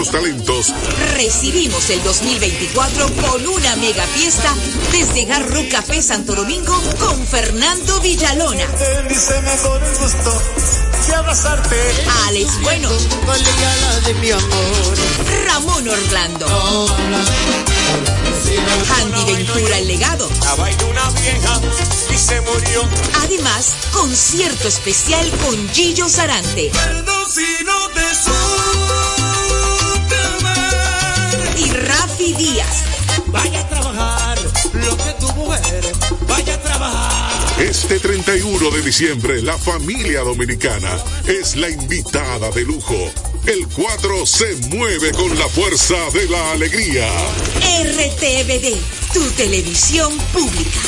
nuestros talentos, recibimos el 2024 con una mega fiesta desde Garro Café Santo Domingo con Fernando Villalona. Alex Bueno. Ramón Orlando. Andy Ventura el legado. Además, concierto especial con Gillo Sarante. Y Rafi Díaz. Vaya a trabajar lo que tu mujer vaya a trabajar. Este 31 de diciembre, la familia dominicana es la invitada de lujo. El 4 se mueve con la fuerza de la alegría. RTVD, tu televisión pública.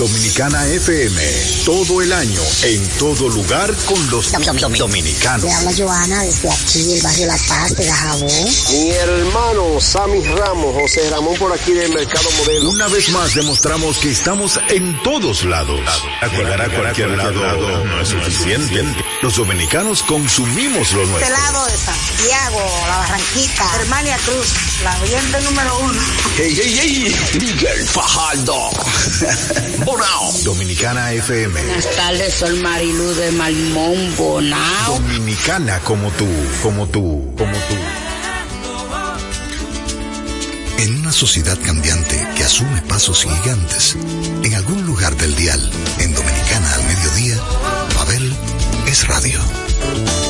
Dominicana FM, todo el año, en todo lugar con los dominicanos. Le habla Joana desde aquí, el barrio La Paz de Dajabón. Mi hermano Sammy Ramos, José Ramón por aquí del Mercado Modelo. Una vez más demostramos que estamos en todos lados. Llegar a cualquier lado no es suficiente. Los dominicanos consumimos lo nuestro. Este lado de Santiago, La Barranquita, Hermania Cruz, la oyente número uno. ¡Ey, ey, ey! Miguel Fajardo. Bonao. Dominicana FM. Buenas tardes, soy Marilu de Malmón, Bonao. Dominicana como tú, como tú, como tú. En una sociedad cambiante que asume pasos gigantes, en algún lugar del dial, en Dominicana es radio.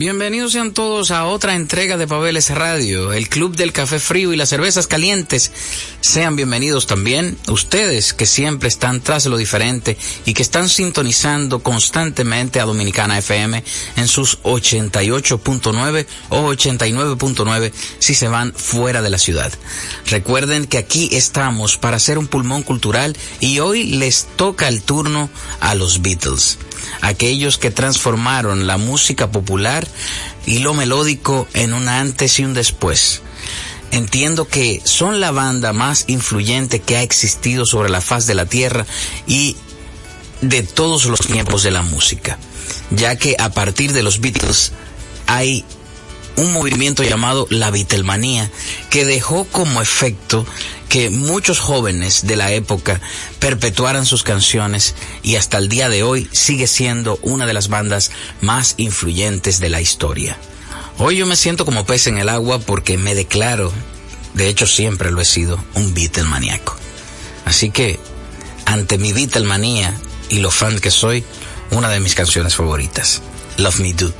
Bienvenidos sean todos a otra entrega de Pabeles Radio, el club del café frío y las cervezas calientes. Sean bienvenidos también ustedes que siempre están tras lo diferente y que están sintonizando constantemente a Dominicana FM en sus 88.9 o 89.9 si se van fuera de la ciudad. Recuerden que aquí estamos para hacer un pulmón cultural y hoy les toca el turno a los Beatles aquellos que transformaron la música popular y lo melódico en un antes y un después. Entiendo que son la banda más influyente que ha existido sobre la faz de la tierra y de todos los tiempos de la música, ya que a partir de los Beatles hay un movimiento llamado la Vitelmanía, que dejó como efecto que muchos jóvenes de la época perpetuaran sus canciones y hasta el día de hoy sigue siendo una de las bandas más influyentes de la historia. Hoy yo me siento como pez en el agua porque me declaro, de hecho siempre lo he sido, un Beatlemaniaco. Así que, ante mi Beatlemanía y lo fan que soy, una de mis canciones favoritas, Love Me Do.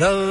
love.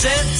sense.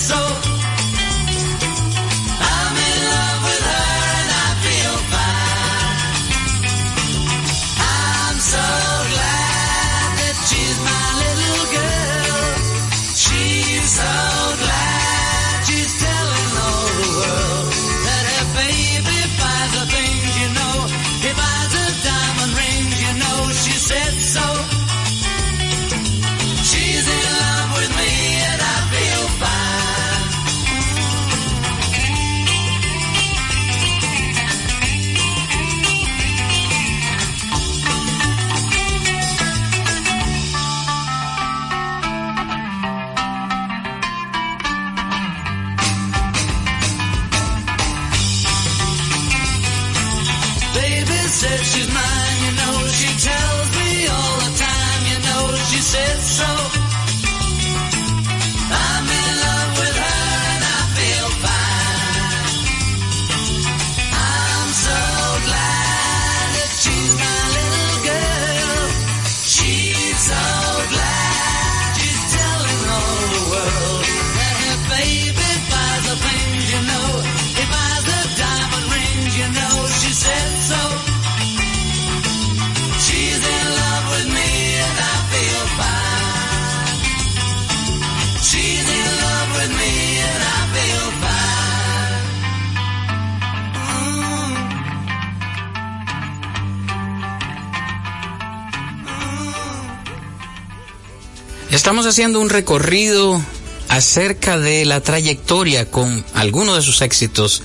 Estamos haciendo un recorrido acerca de la trayectoria con algunos de sus éxitos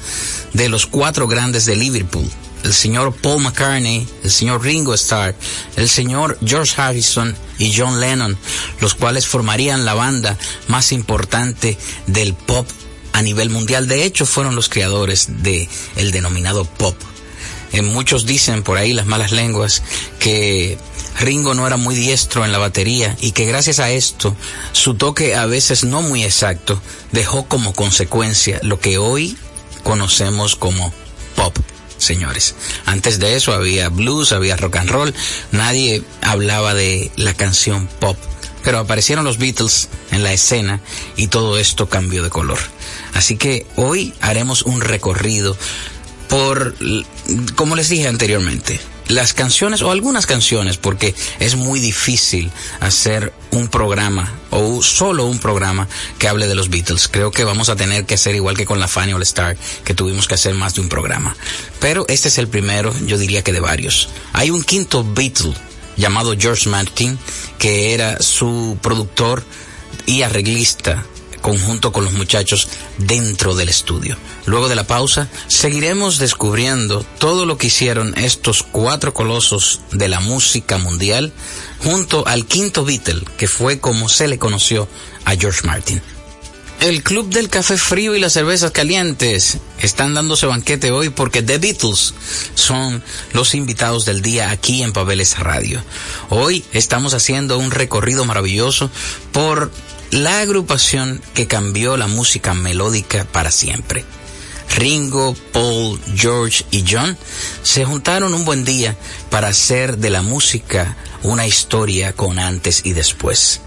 de los cuatro grandes de Liverpool. El señor Paul McCartney, el señor Ringo Starr, el señor George Harrison y John Lennon, los cuales formarían la banda más importante del pop a nivel mundial. De hecho, fueron los creadores de el denominado pop. Eh, muchos dicen por ahí las malas lenguas que Ringo no era muy diestro en la batería y que gracias a esto su toque a veces no muy exacto dejó como consecuencia lo que hoy conocemos como pop. Señores, antes de eso había blues, había rock and roll, nadie hablaba de la canción pop, pero aparecieron los Beatles en la escena y todo esto cambió de color. Así que hoy haremos un recorrido por, como les dije anteriormente, las canciones o algunas canciones, porque es muy difícil hacer un programa o solo un programa que hable de los Beatles. Creo que vamos a tener que hacer igual que con la Fanny All Star, que tuvimos que hacer más de un programa. Pero este es el primero, yo diría que de varios. Hay un quinto Beatle llamado George Martin, que era su productor y arreglista conjunto con los muchachos dentro del estudio. Luego de la pausa, seguiremos descubriendo todo lo que hicieron estos cuatro colosos de la música mundial junto al quinto Beatle, que fue como se le conoció a George Martin. El Club del Café Frío y las Cervezas Calientes están dándose banquete hoy porque The Beatles son los invitados del día aquí en Pabeles Radio. Hoy estamos haciendo un recorrido maravilloso por la agrupación que cambió la música melódica para siempre. Ringo, Paul, George y John se juntaron un buen día para hacer de la música una historia con antes y después.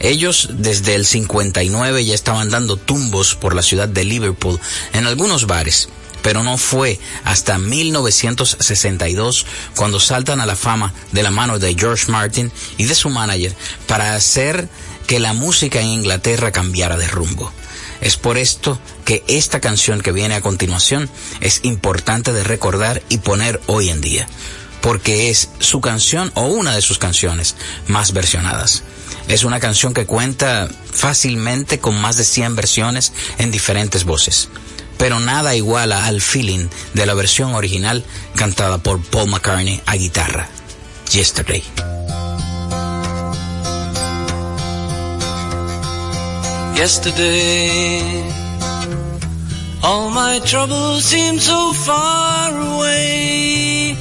Ellos desde el 59 ya estaban dando tumbos por la ciudad de Liverpool en algunos bares, pero no fue hasta 1962 cuando saltan a la fama de la mano de George Martin y de su manager para hacer que la música en Inglaterra cambiara de rumbo. Es por esto que esta canción que viene a continuación es importante de recordar y poner hoy en día, porque es su canción o una de sus canciones más versionadas. Es una canción que cuenta fácilmente con más de 100 versiones en diferentes voces, pero nada iguala al feeling de la versión original cantada por Paul McCartney a guitarra, Yesterday. Yesterday, all my troubles seem so far away.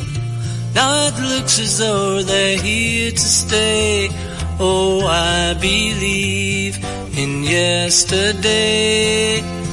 Now it looks as though they're here to stay. Oh, I believe in yesterday.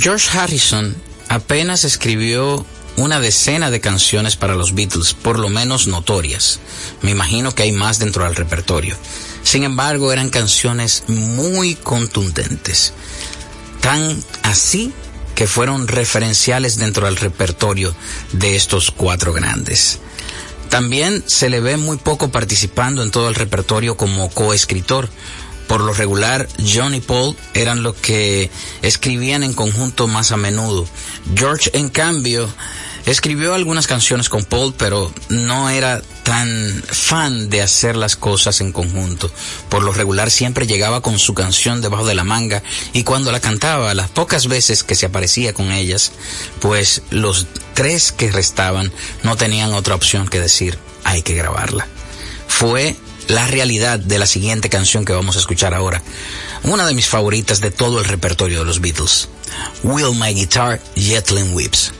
George Harrison apenas escribió una decena de canciones para los Beatles, por lo menos notorias. Me imagino que hay más dentro del repertorio. Sin embargo, eran canciones muy contundentes. tan así que fueron referenciales dentro del repertorio de estos cuatro grandes. También se le ve muy poco participando en todo el repertorio como coescritor. Por lo regular, John y Paul eran los que escribían en conjunto más a menudo. George, en cambio, escribió algunas canciones con Paul, pero no era tan fan de hacer las cosas en conjunto. Por lo regular siempre llegaba con su canción debajo de la manga y cuando la cantaba, las pocas veces que se aparecía con ellas, pues los tres que restaban no tenían otra opción que decir, hay que grabarla. Fue la realidad de la siguiente canción que vamos a escuchar ahora, una de mis favoritas de todo el repertorio de los Beatles, Will My Guitar Jetlin Whips.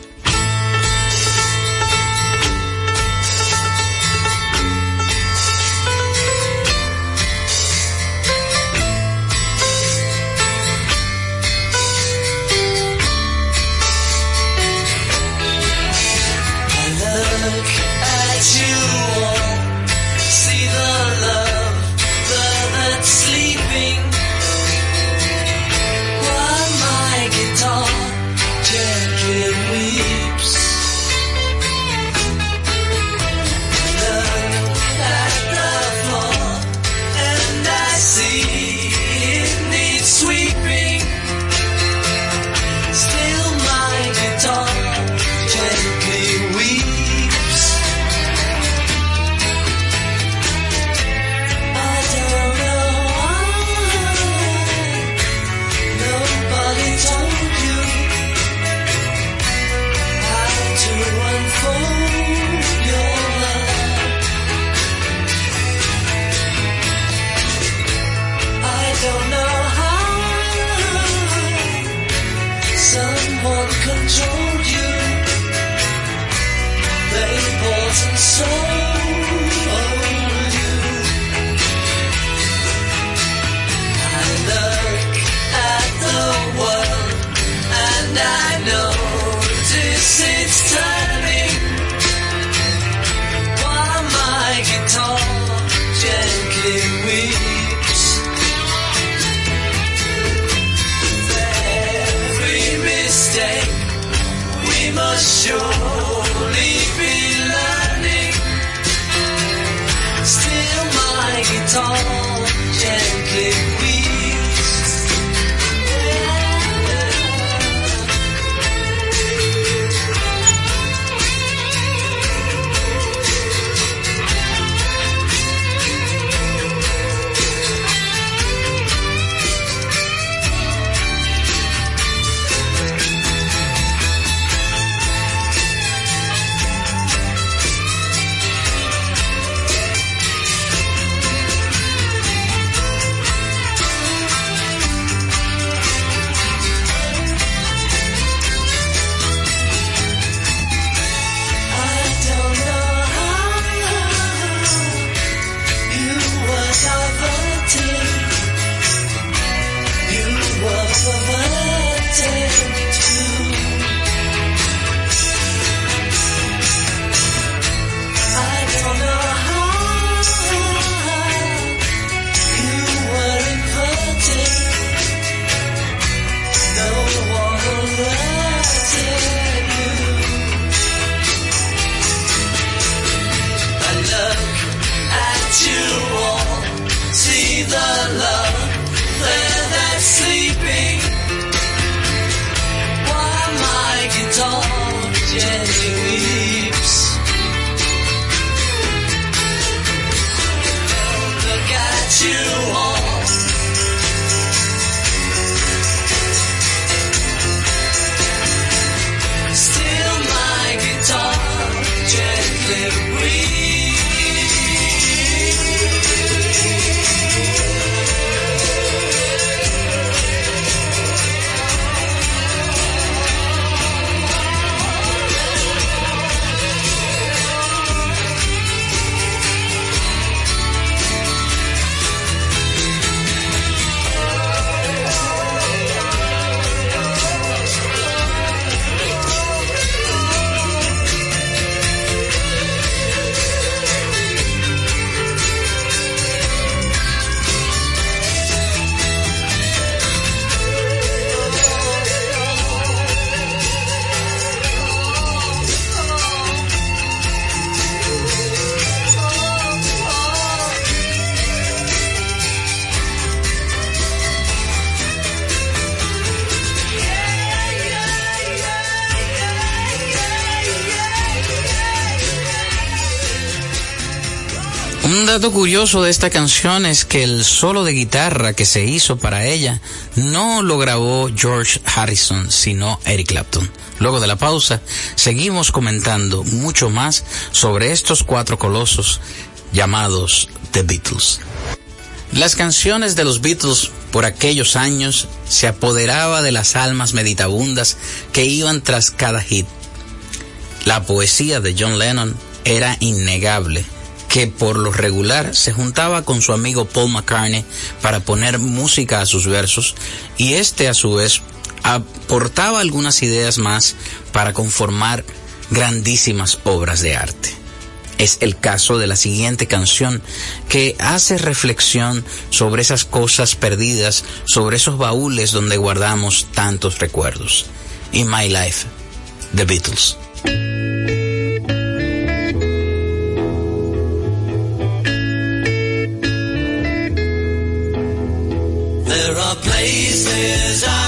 Curioso de esta canción es que el solo de guitarra que se hizo para ella no lo grabó George Harrison, sino Eric Clapton. Luego de la pausa, seguimos comentando mucho más sobre estos cuatro colosos llamados The Beatles. Las canciones de los Beatles por aquellos años se apoderaba de las almas meditabundas que iban tras cada hit. La poesía de John Lennon era innegable, que por lo regular se juntaba con su amigo Paul McCartney para poner música a sus versos y este a su vez aportaba algunas ideas más para conformar grandísimas obras de arte. Es el caso de la siguiente canción que hace reflexión sobre esas cosas perdidas, sobre esos baúles donde guardamos tantos recuerdos. In My Life, The Beatles. Places I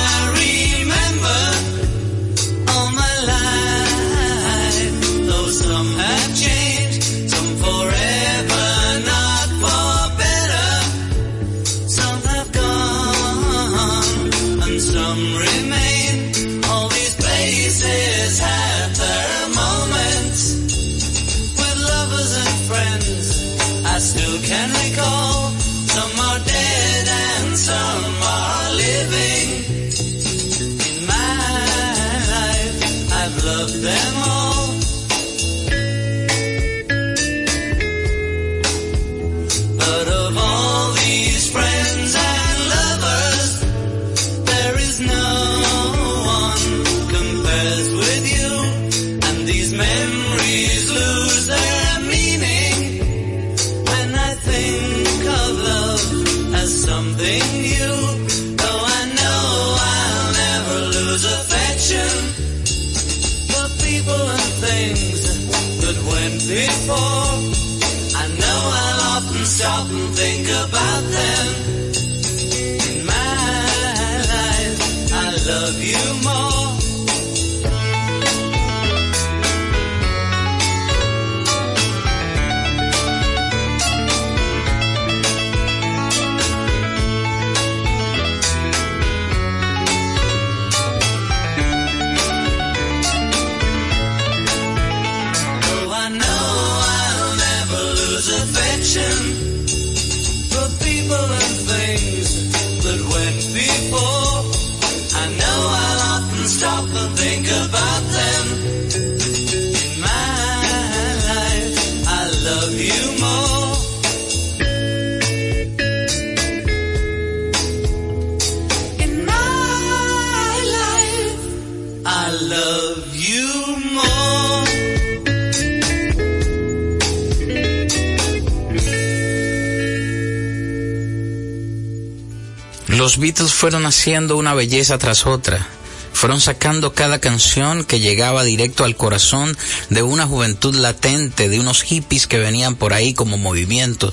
Los Beatles fueron haciendo una belleza tras otra. Fueron sacando cada canción que llegaba directo al corazón de una juventud latente, de unos hippies que venían por ahí como movimiento,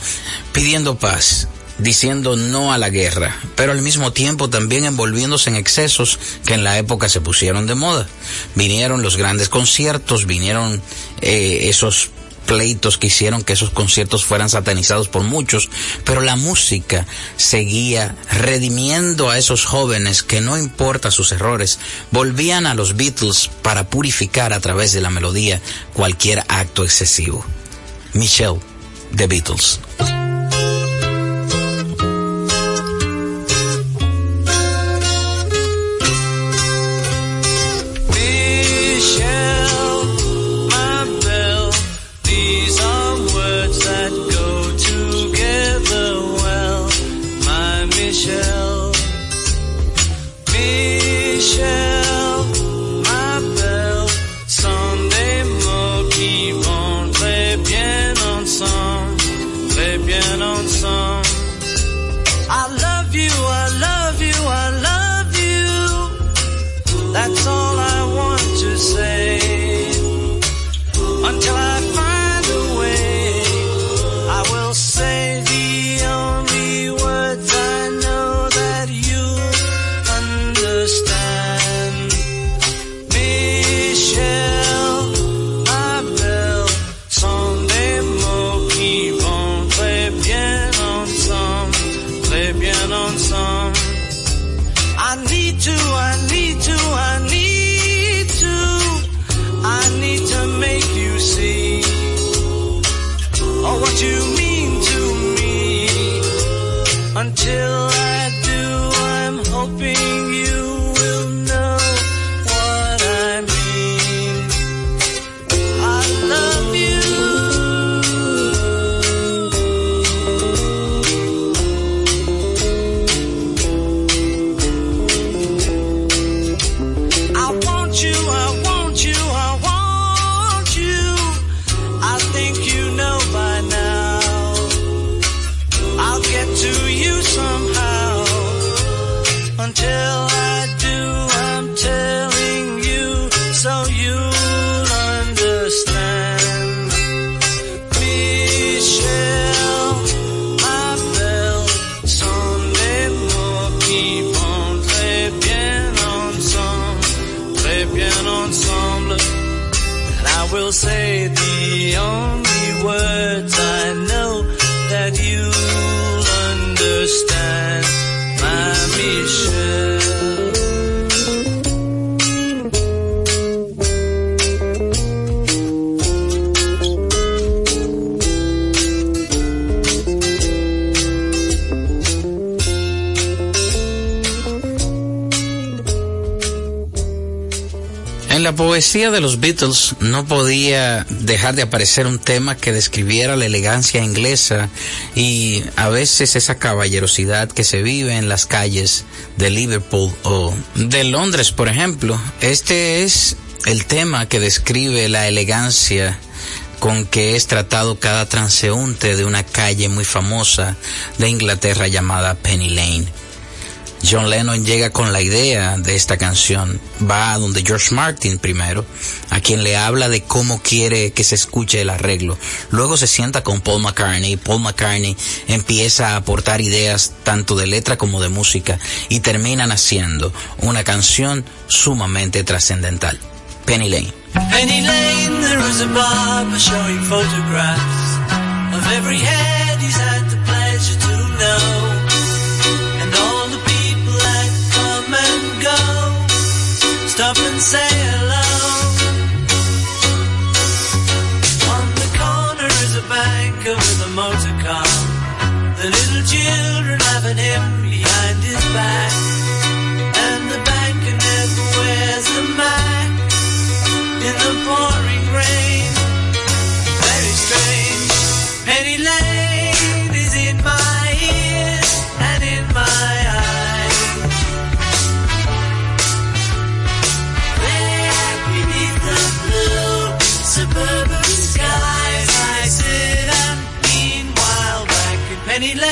pidiendo paz, diciendo no a la guerra, pero al mismo tiempo también envolviéndose en excesos que en la época se pusieron de moda. Vinieron los grandes conciertos, vinieron eh, esos pleitos que hicieron que esos conciertos fueran satanizados por muchos, pero la música seguía redimiendo a esos jóvenes que no importa sus errores, volvían a los Beatles para purificar a través de la melodía cualquier acto excesivo. Michelle, The Beatles. Will say the only words I know that you'll understand, my Michelle. La poesía de los Beatles no podía dejar de aparecer un tema que describiera la elegancia inglesa y a veces esa caballerosidad que se vive en las calles de Liverpool o de Londres, por ejemplo. Este es el tema que describe la elegancia con que es tratado cada transeúnte de una calle muy famosa de Inglaterra llamada Penny Lane. John Lennon llega con la idea de esta canción, va a donde George Martin primero, a quien le habla de cómo quiere que se escuche el arreglo. Luego se sienta con Paul McCartney, Paul McCartney empieza a aportar ideas tanto de letra como de música y terminan haciendo una canción sumamente trascendental. Penny Lane. Penny Lane, there is a showing photographs of every head the pleasure to know. say many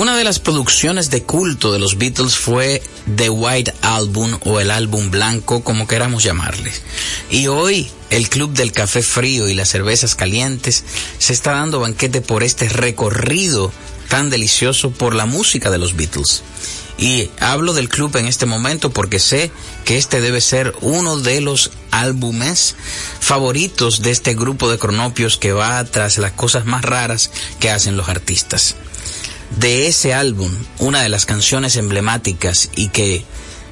Una de las producciones de culto de los Beatles fue The White Album o el álbum blanco, como queramos llamarle. Y hoy el Club del Café Frío y las Cervezas Calientes se está dando banquete por este recorrido tan delicioso por la música de los Beatles. Y hablo del club en este momento porque sé que este debe ser uno de los álbumes favoritos de este grupo de cronopios que va tras las cosas más raras que hacen los artistas. De ese álbum, una de las canciones emblemáticas y que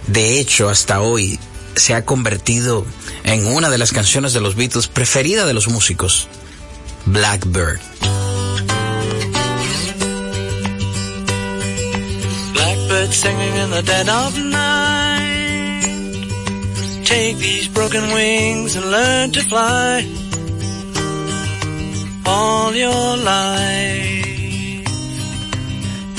de hecho hasta hoy se ha convertido en una de las canciones de los Beatles preferida de los músicos, Blackbird. Blackbird singing in the dead of night. Take these broken wings and learn to fly. All your life.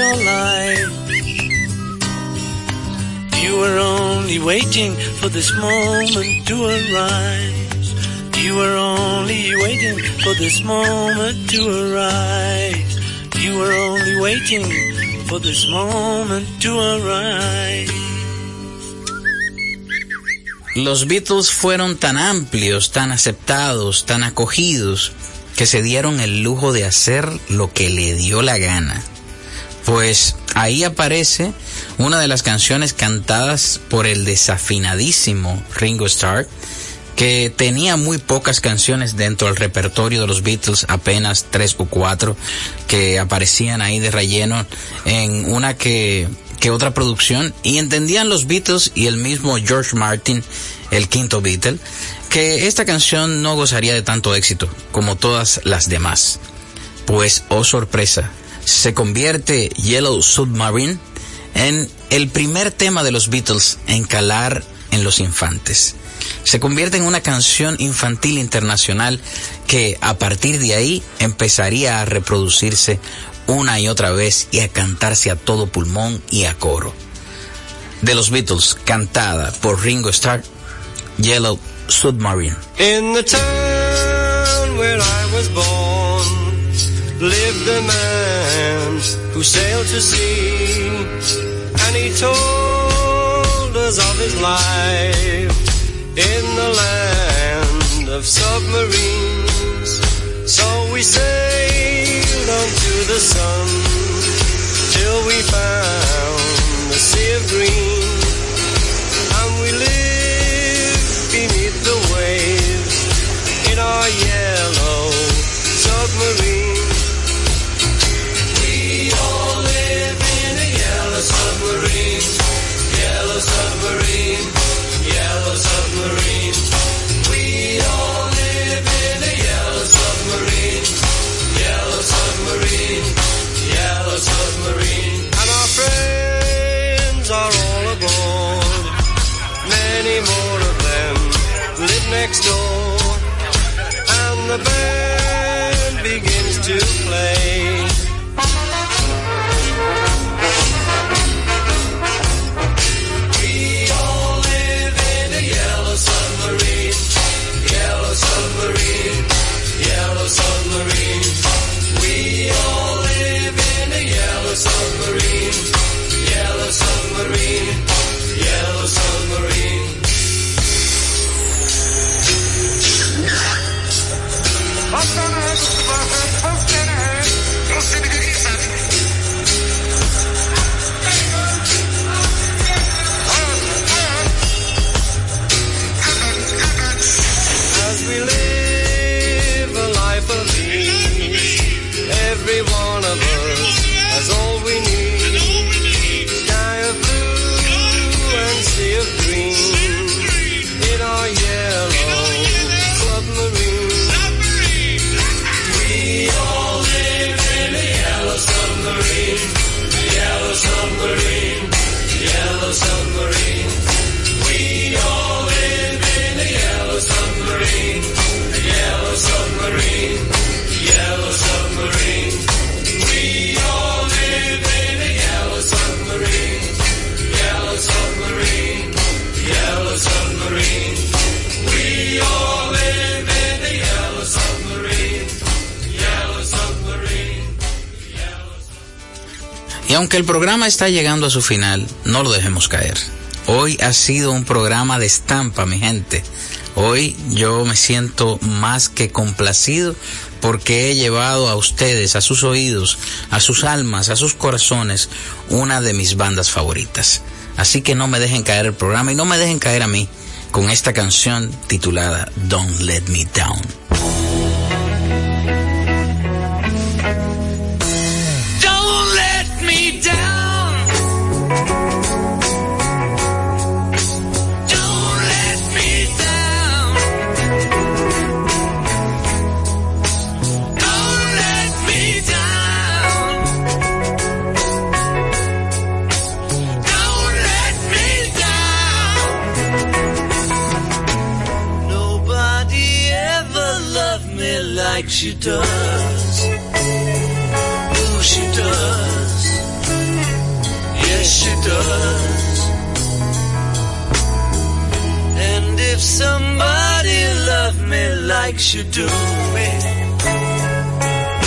Your life. You were only waiting for this moment to arise. You were only waiting for this moment to arise. You were only waiting for this moment to arise. Los Beatles fueron tan amplios, tan aceptados, tan acogidos, que se dieron el lujo de hacer lo que le dio la gana. Pues ahí aparece una de las canciones cantadas por el desafinadísimo Ringo Starr, que tenía muy pocas canciones dentro del repertorio de los Beatles, apenas tres o cuatro que aparecían ahí de relleno en una que, que otra producción y entendían los Beatles y el mismo George Martin, el quinto Beatle, que esta canción no gozaría de tanto éxito como todas las demás. Pues, oh sorpresa, se convierte Yellow Submarine en el primer tema de los Beatles en calar en los infantes. Se convierte en una canción infantil internacional que a partir de ahí empezaría a reproducirse una y otra vez y a cantarse a todo pulmón y a coro. De los Beatles, cantada por Ringo Starr, Yellow Submarine. Lived a man who sailed to sea, and he told us of his life in the land of submarines. So we sailed on to the sun till we found the sea of green, and we lived beneath the waves in our yellow submarine. yellow submarine, yellow submarine. We all live in a yellow submarine, yellow submarine, yellow submarine. And our friends are all aboard. Many more of them live next door. And the band begins to play. aunque el programa está llegando a su final, no lo dejemos caer. Hoy ha sido un programa de estampa, mi gente. Hoy yo me siento más que complacido porque he llevado a ustedes, a sus oídos, a sus almas, a sus corazones, una de mis bandas favoritas. Así que no me dejen caer el programa y no me dejen caer a mí con esta canción titulada Don't Let Me Down. does. Oh, she does. Yes, she does. And if somebody loved me like she do me,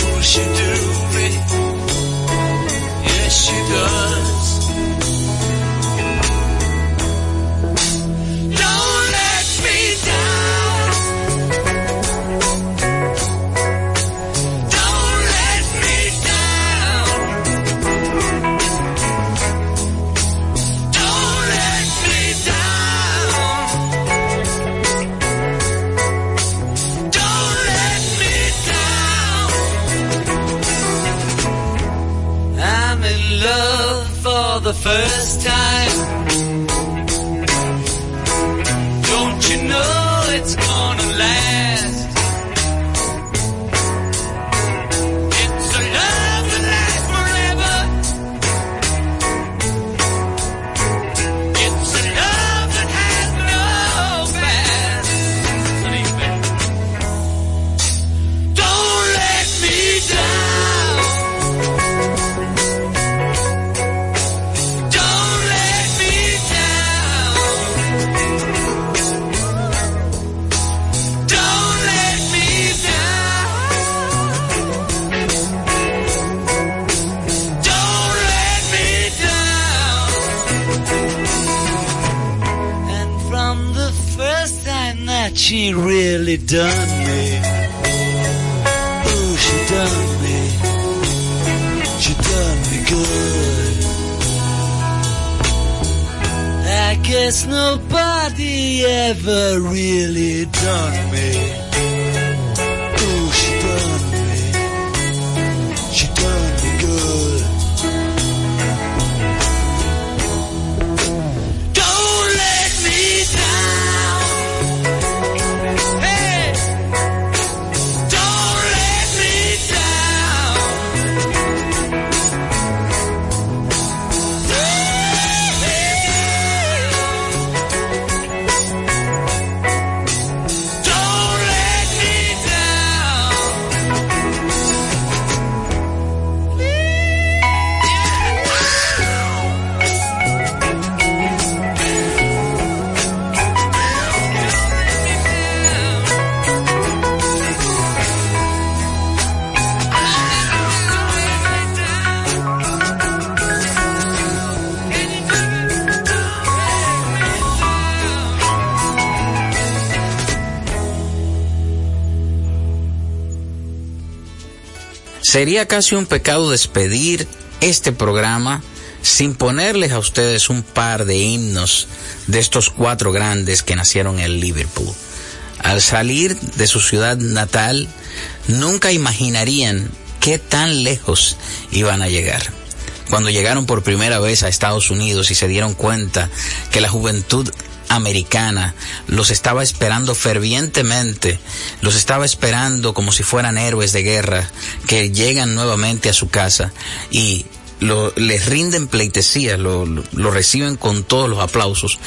oh, she do me. Yes, she does. Sería casi un pecado despedir este programa sin ponerles a ustedes un par de himnos de estos cuatro grandes que nacieron en Liverpool. Al salir de su ciudad natal, nunca imaginarían qué tan lejos iban a llegar. Cuando llegaron por primera vez a Estados Unidos y se dieron cuenta que la juventud americana los estaba esperando fervientemente, los estaba esperando como si fueran héroes de guerra que llegan nuevamente a su casa y lo, les rinden pleitesía, lo, lo, lo reciben con todos los aplausos,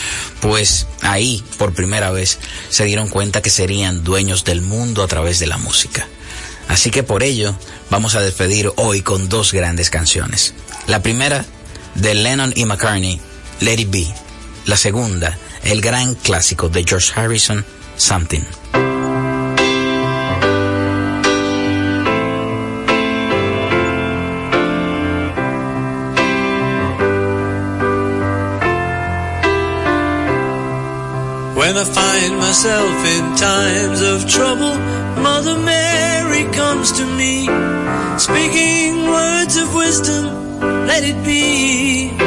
pues ahí por primera vez se dieron cuenta que serían dueños del mundo a través de la música. Así que por ello vamos a despedir hoy con dos grandes canciones. La primera de Lennon y McCartney, Let It Be. La segunda, el gran clásico de George Harrison, Something. When I find myself in times of trouble, Mother Mary comes to me, speaking words of wisdom, let it be.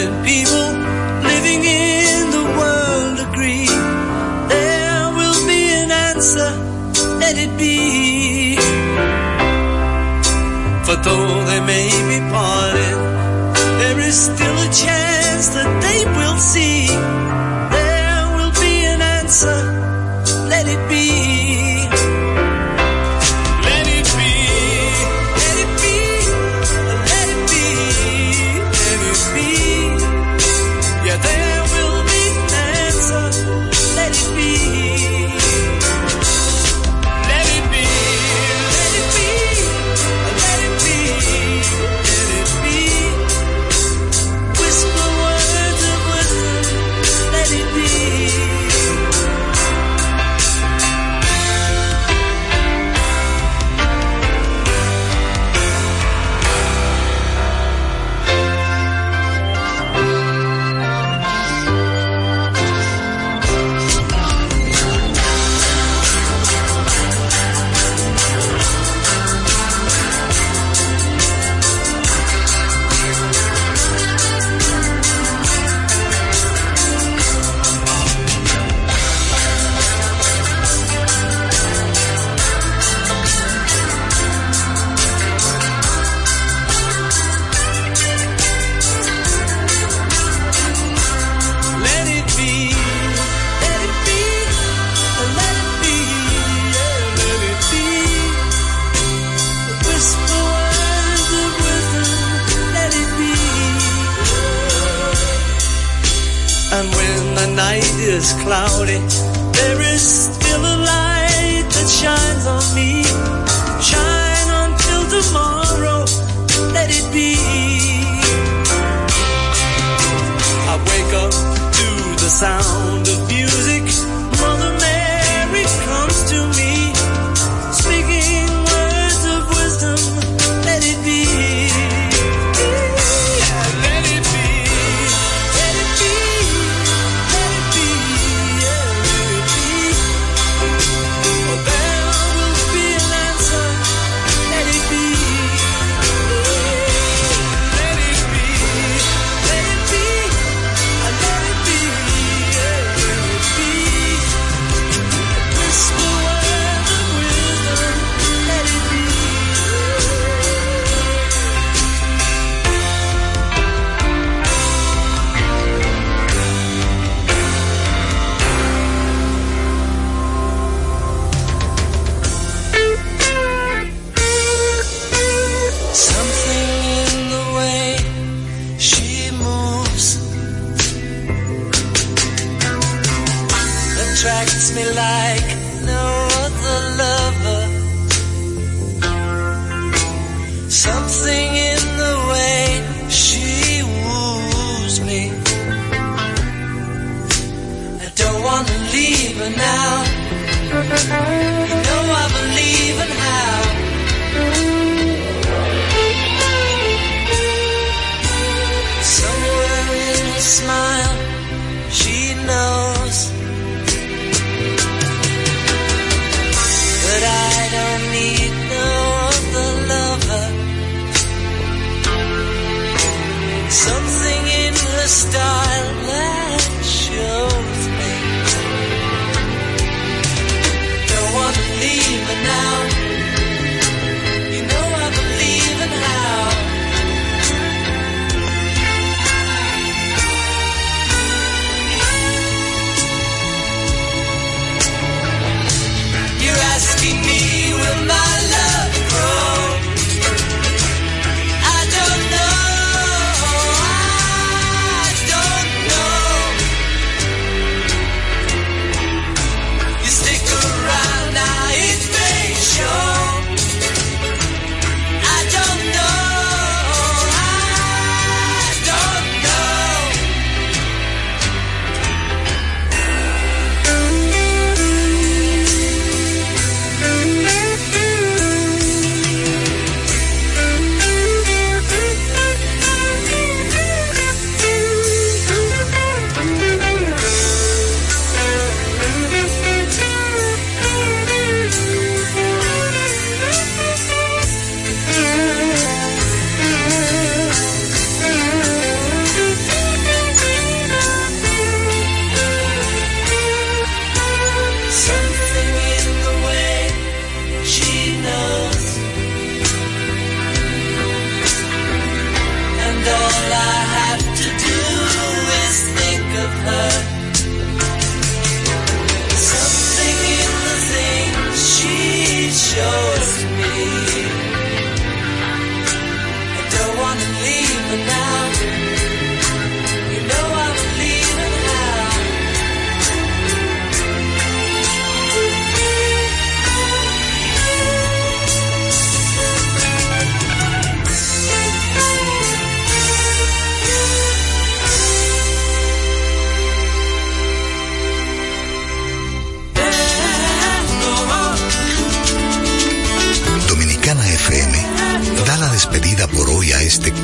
Though they may be parted, there is still a chance that they will see.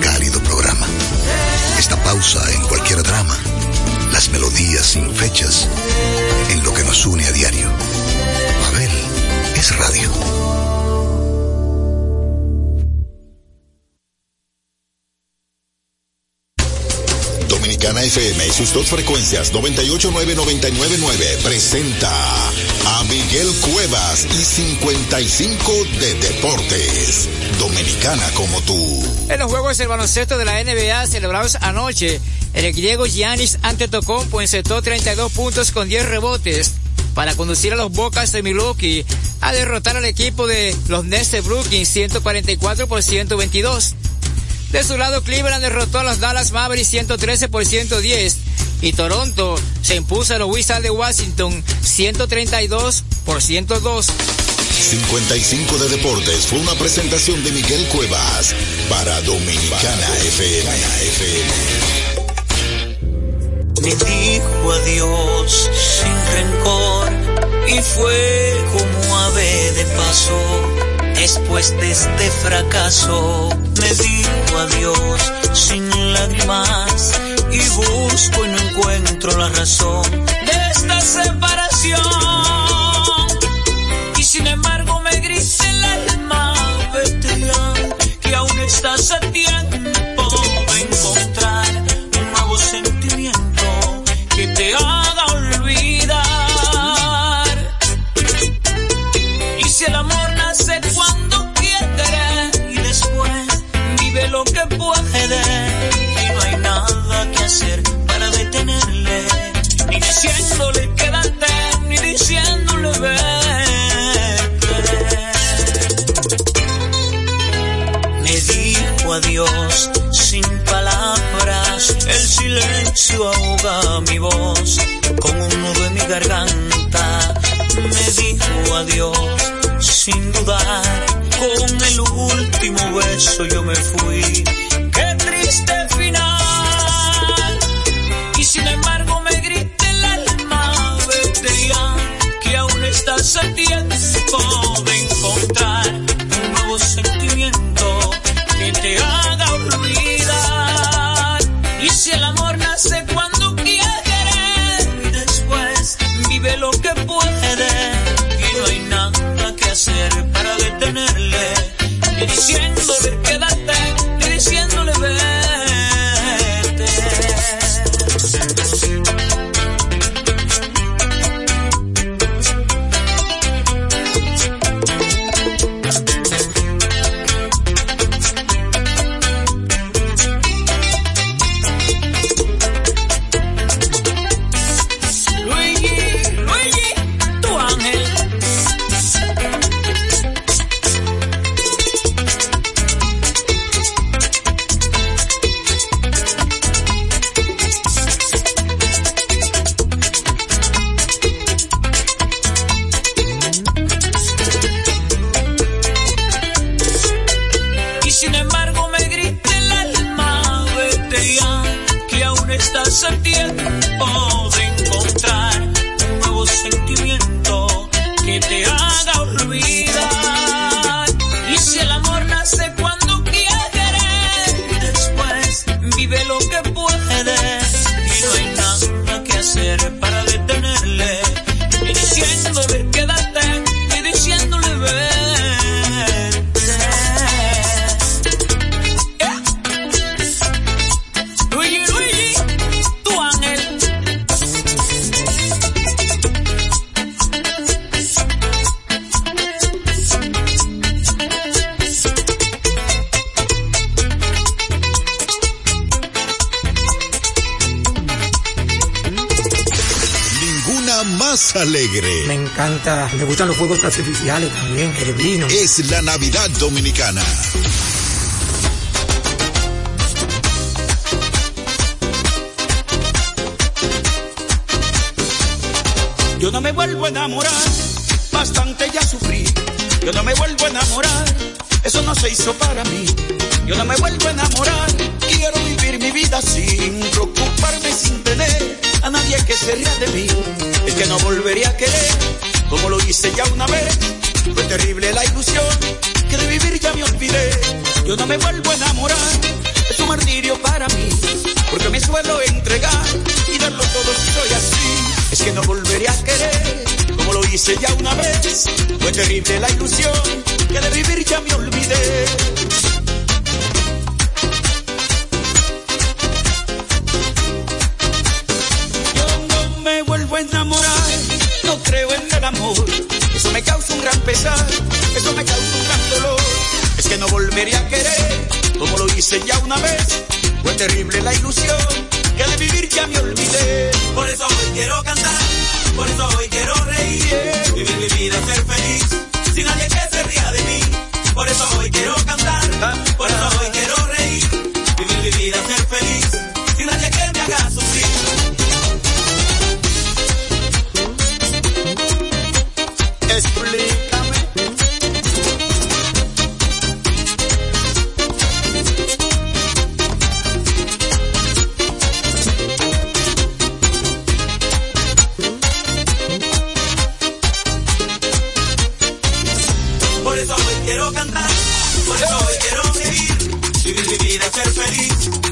Cálido programa. Esta pausa en cualquier drama, las melodías sin fechas, en lo que nos une a diario. Abel es radio. FM y sus dos frecuencias 989-999 presenta a Miguel Cuevas y 55 de Deportes. Dominicana como tú. En los juegos del baloncesto de la NBA celebrados anoche, el griego Giannis Antetokounmpo encestó 32 puntos con 10 rebotes para conducir a los Bocas de Milwaukee a derrotar al equipo de los Nets de Brooklyn 144 por 122. De su lado, Cleveland derrotó a los Dallas Mavericks 113 por 110 y Toronto se impuso a los Wizards de Washington 132 por 102. 55 de Deportes fue una presentación de Miguel Cuevas para Dominicana FM. Me dijo adiós sin rencor y fue como ave de paso. Después de este fracaso, me dijo adiós sin lágrimas y busco y no encuentro la razón de esta separación. Diciéndole quédate, ni diciéndole vete. Me dijo adiós sin palabras, el silencio ahoga mi voz con un nudo en mi garganta. Me dijo adiós sin dudar con el último beso yo me fui. Qué triste final. Estás a tiempo alegre. Me encanta, me gustan los fuegos artificiales también, el vino. Es la Navidad Dominicana. Yo no me vuelvo a enamorar, bastante ya sufrí. Yo no me vuelvo a enamorar, eso no se hizo para mí. Yo no me vuelvo a enamorar, quiero vivir mi vida sin preocuparme, sin tener a nadie que se ría de mí. Es que no volvería a querer, como lo hice ya una vez. Fue terrible la ilusión, que de vivir ya me olvidé. Yo no me vuelvo a enamorar, es un martirio para mí, porque me suelo entregar y darlo todo si soy así. Es que no volvería a querer, como lo hice ya una vez. Fue terrible la ilusión, que de vivir ya me olvidé. No creo en el amor. Eso me causa un gran pesar, eso me causa un gran dolor. Es que no volvería a querer, como lo hice ya una vez. Fue terrible la ilusión, que de vivir ya me olvidé. Por eso hoy quiero cantar, por eso hoy quiero reír, vivir mi vida, ser feliz, sin nadie que se ría de mí. Por eso hoy quiero cantar, por eso hoy quiero reír, vivir mi vida, ser feliz, sin nadie que me haga quiero cantar, por eso hoy quiero vivir, vivir mi vida, ser feliz,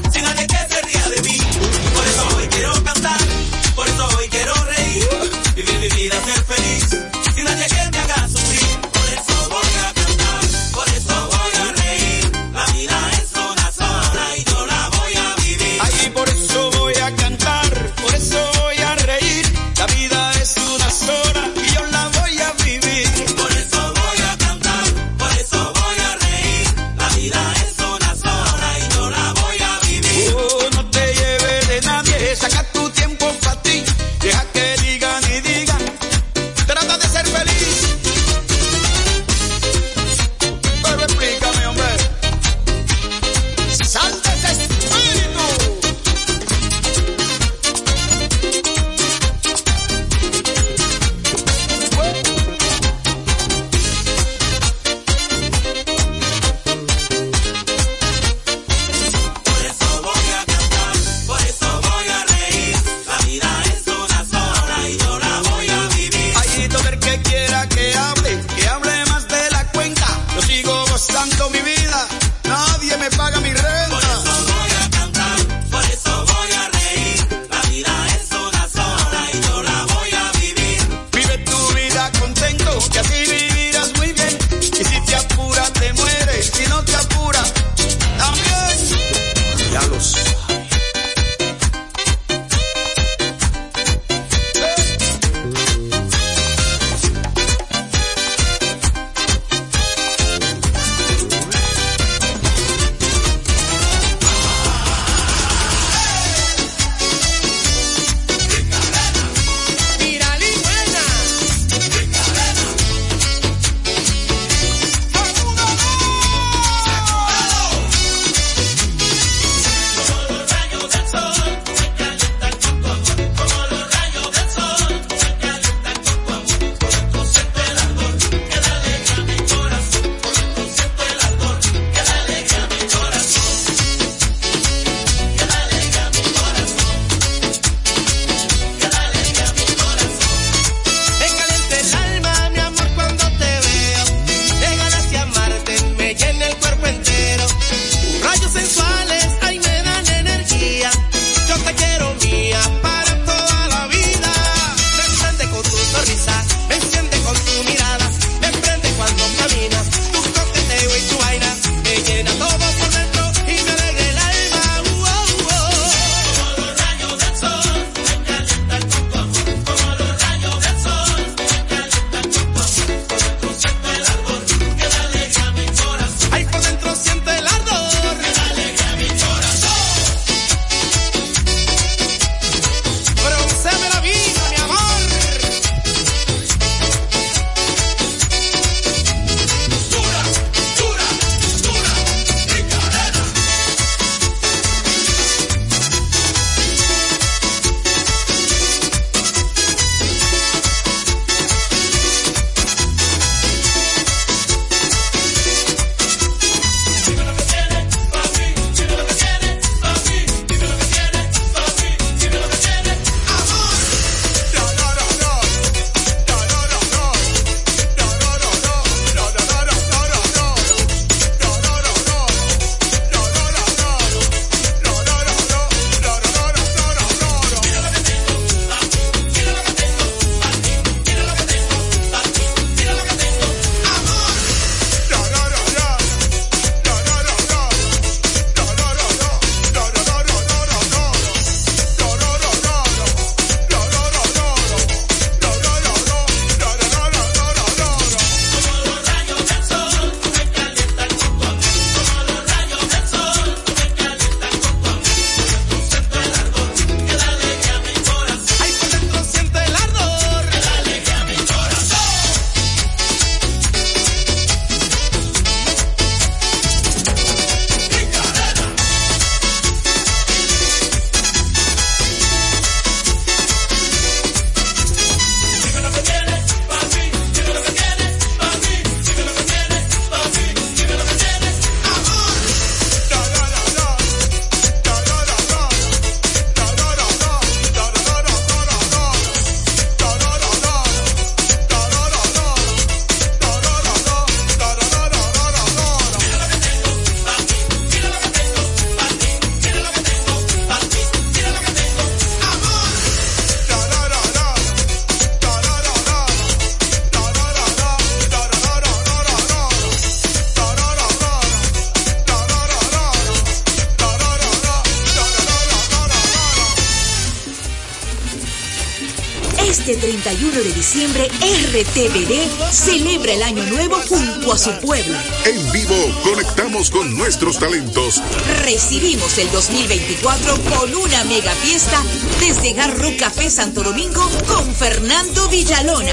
Año Nuevo junto a su pueblo. En vivo conectamos con nuestros talentos. Recibimos el 2024 con una mega fiesta desde Garro Café Santo Domingo con Fernando Villalona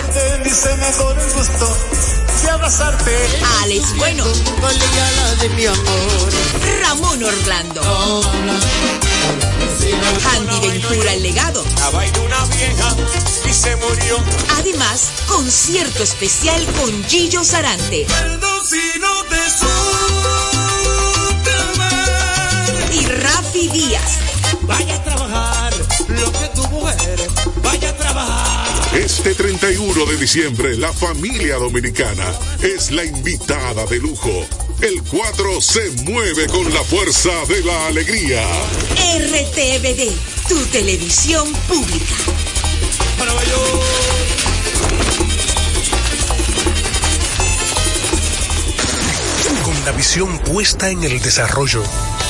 abrazarte. Alex Bueno. de mi amor. Ramón Orlando. Andy Ventura el legado. Además, concierto especial con Gillo Sarante. 31 de diciembre, la familia dominicana es la invitada de lujo. El 4 se mueve con la fuerza de la alegría. RTVD, tu televisión pública. Con la visión puesta en el desarrollo,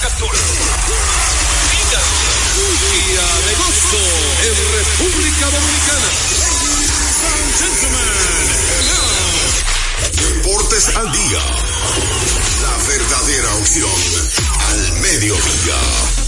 Captura. Día de gozo en República Dominicana. Deportes al día. La verdadera opción al mediodía.